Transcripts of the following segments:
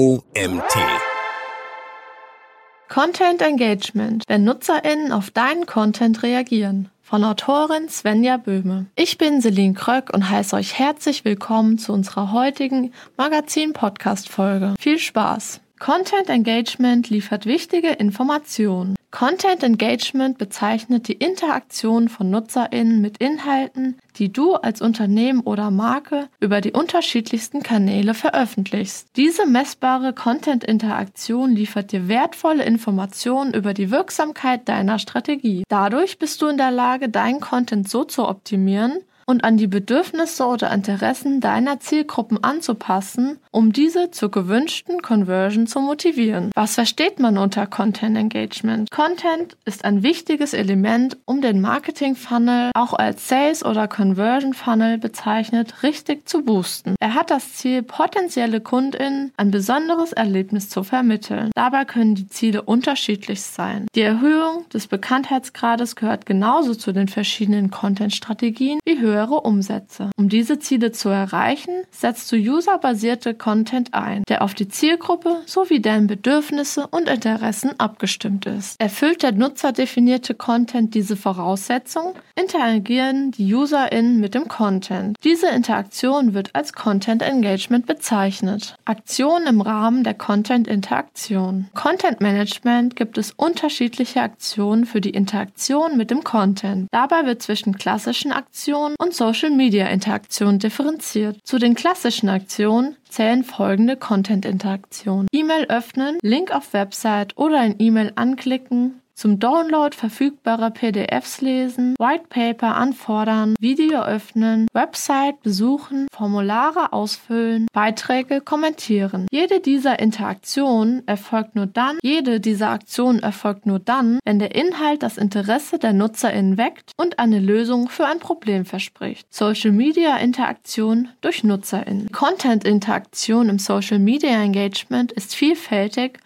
OMT. Content Engagement, wenn NutzerInnen auf deinen Content reagieren. Von Autorin Svenja Böhme. Ich bin Celine Kröck und heiße euch herzlich willkommen zu unserer heutigen Magazin-Podcast-Folge. Viel Spaß! Content Engagement liefert wichtige Informationen. Content Engagement bezeichnet die Interaktion von Nutzerinnen mit Inhalten, die du als Unternehmen oder Marke über die unterschiedlichsten Kanäle veröffentlichst. Diese messbare Content-Interaktion liefert dir wertvolle Informationen über die Wirksamkeit deiner Strategie. Dadurch bist du in der Lage, deinen Content so zu optimieren, und an die Bedürfnisse oder Interessen deiner Zielgruppen anzupassen, um diese zur gewünschten Conversion zu motivieren. Was versteht man unter Content Engagement? Content ist ein wichtiges Element, um den Marketing Funnel, auch als Sales oder Conversion Funnel bezeichnet, richtig zu boosten. Er hat das Ziel, potenzielle KundInnen ein besonderes Erlebnis zu vermitteln. Dabei können die Ziele unterschiedlich sein. Die Erhöhung des Bekanntheitsgrades gehört genauso zu den verschiedenen Content-Strategien wie höher höhere Umsätze. Um diese Ziele zu erreichen, setzt du userbasierte Content ein, der auf die Zielgruppe sowie deren Bedürfnisse und Interessen abgestimmt ist. Erfüllt der nutzerdefinierte Content diese Voraussetzung, interagieren die UserInnen mit dem Content. Diese Interaktion wird als Content Engagement bezeichnet. Aktionen im Rahmen der Content-Interaktion. Content Management gibt es unterschiedliche Aktionen für die Interaktion mit dem Content. Dabei wird zwischen klassischen Aktionen und Social-Media-Interaktionen differenziert. Zu den klassischen Aktionen zählen folgende Content-Interaktionen. E-Mail öffnen, Link auf Website oder ein E-Mail anklicken, zum Download verfügbarer PDFs lesen, White Paper anfordern, Video öffnen, Website besuchen, Formulare ausfüllen, Beiträge kommentieren. Jede dieser Interaktionen erfolgt nur dann, jede dieser Aktionen erfolgt nur dann, wenn der Inhalt das Interesse der NutzerInnen weckt und eine Lösung für ein Problem verspricht. Social Media Interaktion durch NutzerInnen. Content Interaktion im Social Media Engagement ist vielfältig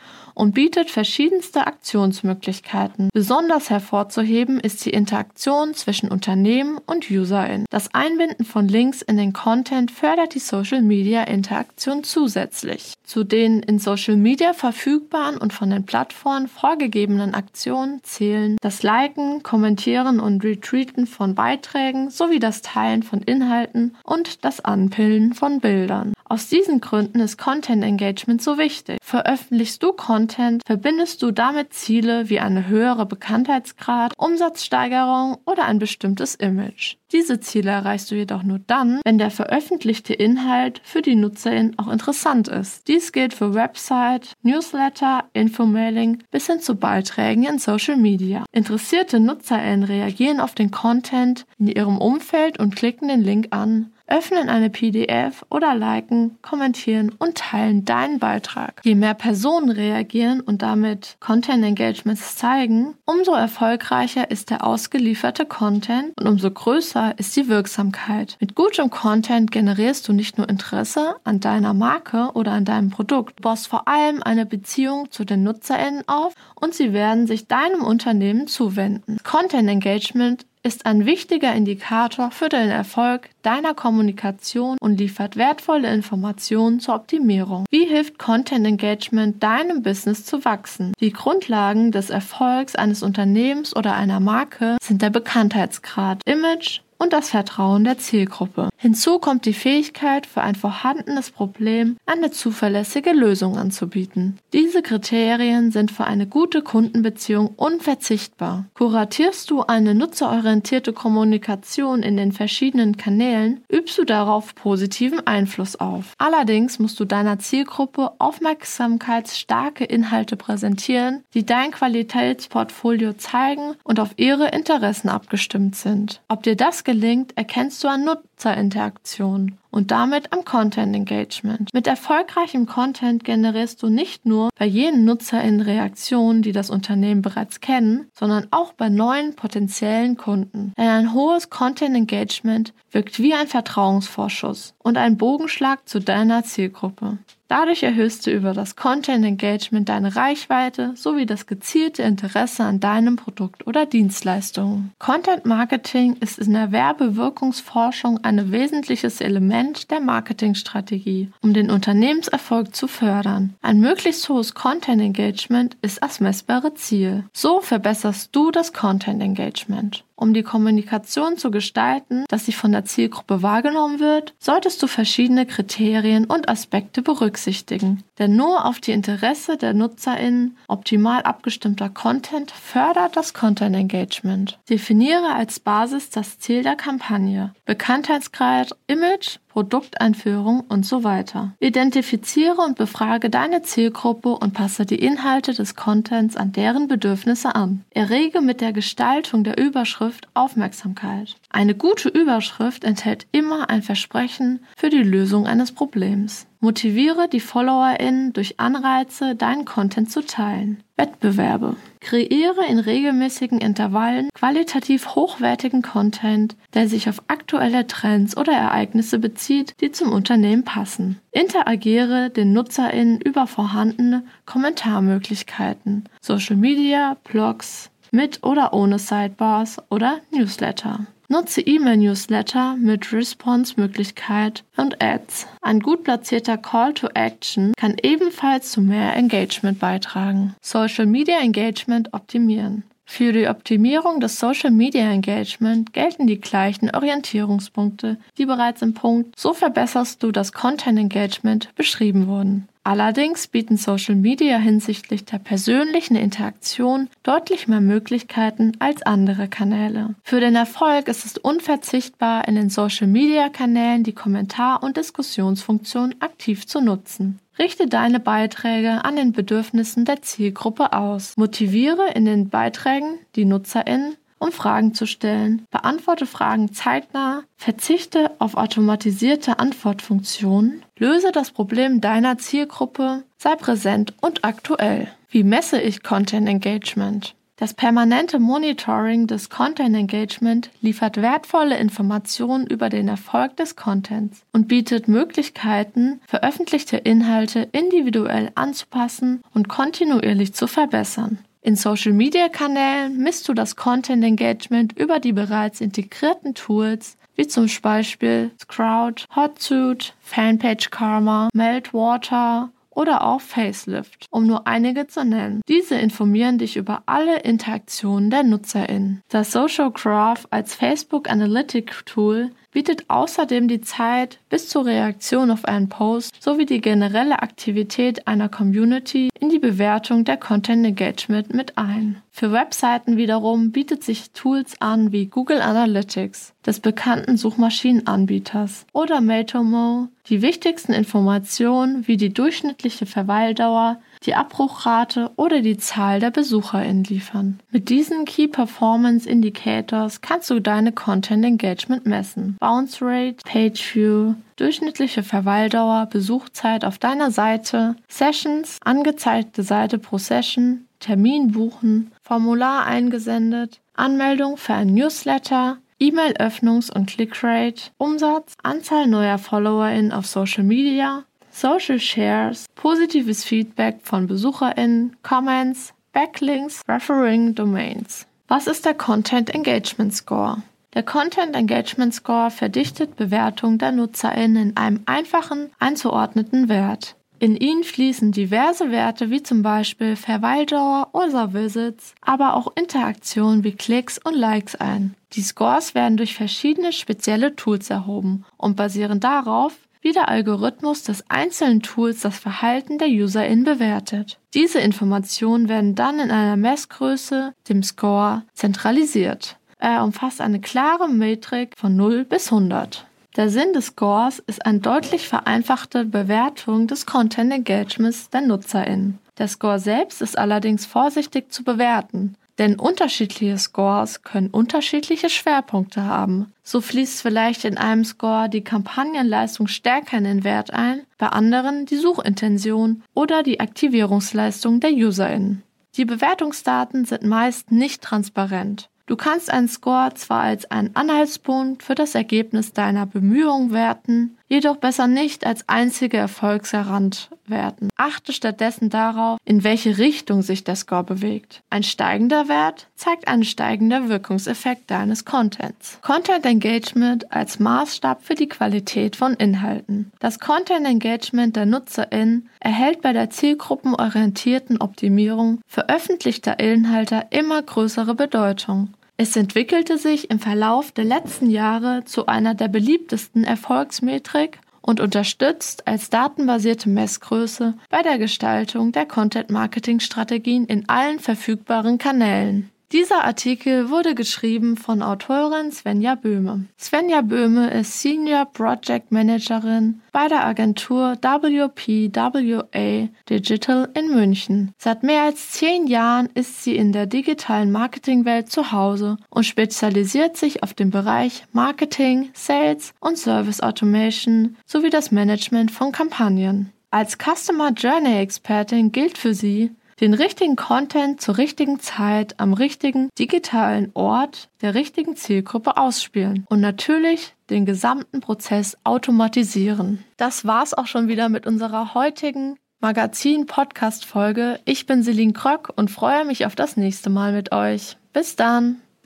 bietet verschiedenste Aktionsmöglichkeiten. Besonders hervorzuheben ist die Interaktion zwischen Unternehmen und UserInnen. Das Einbinden von Links in den Content fördert die Social Media Interaktion zusätzlich. Zu den in Social Media verfügbaren und von den Plattformen vorgegebenen Aktionen zählen das Liken, Kommentieren und Retweeten von Beiträgen sowie das Teilen von Inhalten und das Anpillen von Bildern. Aus diesen Gründen ist Content Engagement so wichtig. Veröffentlichst du Content, verbindest du damit Ziele wie eine höhere Bekanntheitsgrad, Umsatzsteigerung oder ein bestimmtes Image. Diese Ziele erreichst du jedoch nur dann, wenn der veröffentlichte Inhalt für die Nutzerin auch interessant ist. Dies gilt für Website, Newsletter, Infomailing bis hin zu Beiträgen in Social Media. Interessierte Nutzerinnen reagieren auf den Content in ihrem Umfeld und klicken den Link an, öffnen eine PDF oder liken, kommentieren und teilen deinen Beitrag. Je mehr Personen reagieren und damit Content Engagements zeigen, umso erfolgreicher ist der ausgelieferte Content und umso größer ist die Wirksamkeit. Mit gutem Content generierst du nicht nur Interesse an deiner Marke oder an deinem Produkt, du baust vor allem eine Beziehung zu den NutzerInnen auf und sie werden sich deinem Unternehmen zuwenden. Content Engagement ist ein wichtiger Indikator für den Erfolg deiner Kommunikation und liefert wertvolle Informationen zur Optimierung. Wie hilft Content Engagement deinem Business zu wachsen? Die Grundlagen des Erfolgs eines Unternehmens oder einer Marke sind der Bekanntheitsgrad, Image, und das Vertrauen der Zielgruppe. Hinzu kommt die Fähigkeit, für ein vorhandenes Problem eine zuverlässige Lösung anzubieten. Diese Kriterien sind für eine gute Kundenbeziehung unverzichtbar. Kuratierst du eine nutzerorientierte Kommunikation in den verschiedenen Kanälen, übst du darauf positiven Einfluss auf. Allerdings musst du deiner Zielgruppe aufmerksamkeitsstarke Inhalte präsentieren, die dein Qualitätsportfolio zeigen und auf ihre Interessen abgestimmt sind. Ob dir das gelingt, erkennst du an Nutzerinteraktion und damit am Content Engagement. Mit erfolgreichem Content generierst du nicht nur bei jenen NutzerInnen Reaktionen, die das Unternehmen bereits kennen, sondern auch bei neuen potenziellen Kunden. Denn ein hohes Content Engagement wirkt wie ein Vertrauensvorschuss und ein Bogenschlag zu deiner Zielgruppe. Dadurch erhöhst du über das Content Engagement deine Reichweite sowie das gezielte Interesse an deinem Produkt oder Dienstleistung. Content Marketing ist in der Werbewirkungsforschung ein wesentliches Element der Marketingstrategie, um den Unternehmenserfolg zu fördern. Ein möglichst hohes Content Engagement ist das messbare Ziel. So verbesserst du das Content Engagement. Um die Kommunikation zu gestalten, dass sie von der Zielgruppe wahrgenommen wird, solltest du verschiedene Kriterien und Aspekte berücksichtigen. Denn nur auf die Interesse der NutzerInnen optimal abgestimmter Content fördert das Content Engagement. Definiere als Basis das Ziel der Kampagne, Bekanntheitsgrad, Image, Produkteinführung und so weiter. Identifiziere und befrage deine Zielgruppe und passe die Inhalte des Contents an deren Bedürfnisse an. Errege mit der Gestaltung der Überschrift Aufmerksamkeit. Eine gute Überschrift enthält immer ein Versprechen für die Lösung eines Problems. Motiviere die FollowerInnen durch Anreize, deinen Content zu teilen. Wettbewerbe. Kreiere in regelmäßigen Intervallen qualitativ hochwertigen Content, der sich auf aktuelle Trends oder Ereignisse bezieht, die zum Unternehmen passen. Interagiere den NutzerInnen über vorhandene Kommentarmöglichkeiten, Social Media, Blogs, mit oder ohne Sidebars oder Newsletter. Nutze E-Mail-Newsletter mit Response-Möglichkeit und Ads. Ein gut platzierter Call to Action kann ebenfalls zu mehr Engagement beitragen. Social Media Engagement optimieren. Für die Optimierung des Social Media Engagement gelten die gleichen Orientierungspunkte, die bereits im Punkt So verbesserst du das Content Engagement beschrieben wurden. Allerdings bieten Social Media hinsichtlich der persönlichen Interaktion deutlich mehr Möglichkeiten als andere Kanäle. Für den Erfolg ist es unverzichtbar, in den Social Media Kanälen die Kommentar- und Diskussionsfunktion aktiv zu nutzen. Richte deine Beiträge an den Bedürfnissen der Zielgruppe aus. Motiviere in den Beiträgen die NutzerInnen um Fragen zu stellen. Beantworte Fragen zeitnah, verzichte auf automatisierte Antwortfunktionen, löse das Problem deiner Zielgruppe, sei präsent und aktuell. Wie messe ich Content Engagement? Das permanente Monitoring des Content Engagement liefert wertvolle Informationen über den Erfolg des Contents und bietet Möglichkeiten, veröffentlichte Inhalte individuell anzupassen und kontinuierlich zu verbessern. In Social-Media-Kanälen misst du das Content-Engagement über die bereits integrierten Tools wie zum Beispiel Sprout, Hotsuite, Fanpage Karma, Meltwater oder auch Facelift, um nur einige zu nennen. Diese informieren dich über alle Interaktionen der NutzerInnen. Das Social Graph als Facebook Analytic Tool bietet außerdem die Zeit bis zur Reaktion auf einen Post sowie die generelle Aktivität einer Community in die Bewertung der Content Engagement mit ein. Für Webseiten wiederum bietet sich Tools an wie Google Analytics, des bekannten Suchmaschinenanbieters, oder Matomo, die wichtigsten Informationen wie die durchschnittliche Verweildauer, die Abbruchrate oder die Zahl der BesucherInnen liefern. Mit diesen Key Performance Indicators kannst du deine Content Engagement messen. Bounce Rate, Page View, durchschnittliche Verweildauer, Besuchzeit auf deiner Seite, Sessions, angezeigte Seite pro Session, Termin buchen, Formular eingesendet, Anmeldung für ein Newsletter, E-Mail-Öffnungs- und Clickrate, Umsatz, Anzahl neuer FollowerInnen auf Social Media, Social Shares, positives Feedback von BesucherInnen, Comments, Backlinks, Referring Domains. Was ist der Content Engagement Score? Der Content Engagement Score verdichtet Bewertungen der NutzerInnen in einem einfachen, einzuordneten Wert. In ihn fließen diverse Werte wie zum Beispiel Verweildauer oder Visits, aber auch Interaktionen wie Klicks und Likes ein. Die Scores werden durch verschiedene spezielle Tools erhoben und basieren darauf, wie der Algorithmus des einzelnen Tools das Verhalten der UserInnen bewertet. Diese Informationen werden dann in einer Messgröße, dem Score, zentralisiert. Er umfasst eine klare Metrik von 0 bis 100. Der Sinn des Scores ist eine deutlich vereinfachte Bewertung des Content Engagements der NutzerInnen. Der Score selbst ist allerdings vorsichtig zu bewerten, denn unterschiedliche Scores können unterschiedliche Schwerpunkte haben. So fließt vielleicht in einem Score die Kampagnenleistung stärker in den Wert ein, bei anderen die Suchintention oder die Aktivierungsleistung der UserInnen. Die Bewertungsdaten sind meist nicht transparent. Du kannst einen Score zwar als einen Anhaltspunkt für das Ergebnis deiner Bemühungen werten, jedoch besser nicht als einzige Erfolgsgarant werten. Achte stattdessen darauf, in welche Richtung sich der Score bewegt. Ein steigender Wert zeigt einen steigender Wirkungseffekt deines Contents. Content Engagement als Maßstab für die Qualität von Inhalten. Das Content Engagement der NutzerInnen erhält bei der zielgruppenorientierten Optimierung veröffentlichter Inhalte immer größere Bedeutung. Es entwickelte sich im Verlauf der letzten Jahre zu einer der beliebtesten Erfolgsmetrik und unterstützt als datenbasierte Messgröße bei der Gestaltung der Content-Marketing-Strategien in allen verfügbaren Kanälen. Dieser Artikel wurde geschrieben von Autorin Svenja Böhme. Svenja Böhme ist Senior Project Managerin bei der Agentur WPWA Digital in München. Seit mehr als zehn Jahren ist sie in der digitalen Marketingwelt zu Hause und spezialisiert sich auf den Bereich Marketing, Sales und Service Automation sowie das Management von Kampagnen. Als Customer Journey Expertin gilt für sie, den richtigen Content zur richtigen Zeit am richtigen digitalen Ort der richtigen Zielgruppe ausspielen und natürlich den gesamten Prozess automatisieren. Das war's auch schon wieder mit unserer heutigen Magazin-Podcast-Folge. Ich bin Celine Kröck und freue mich auf das nächste Mal mit euch. Bis dann!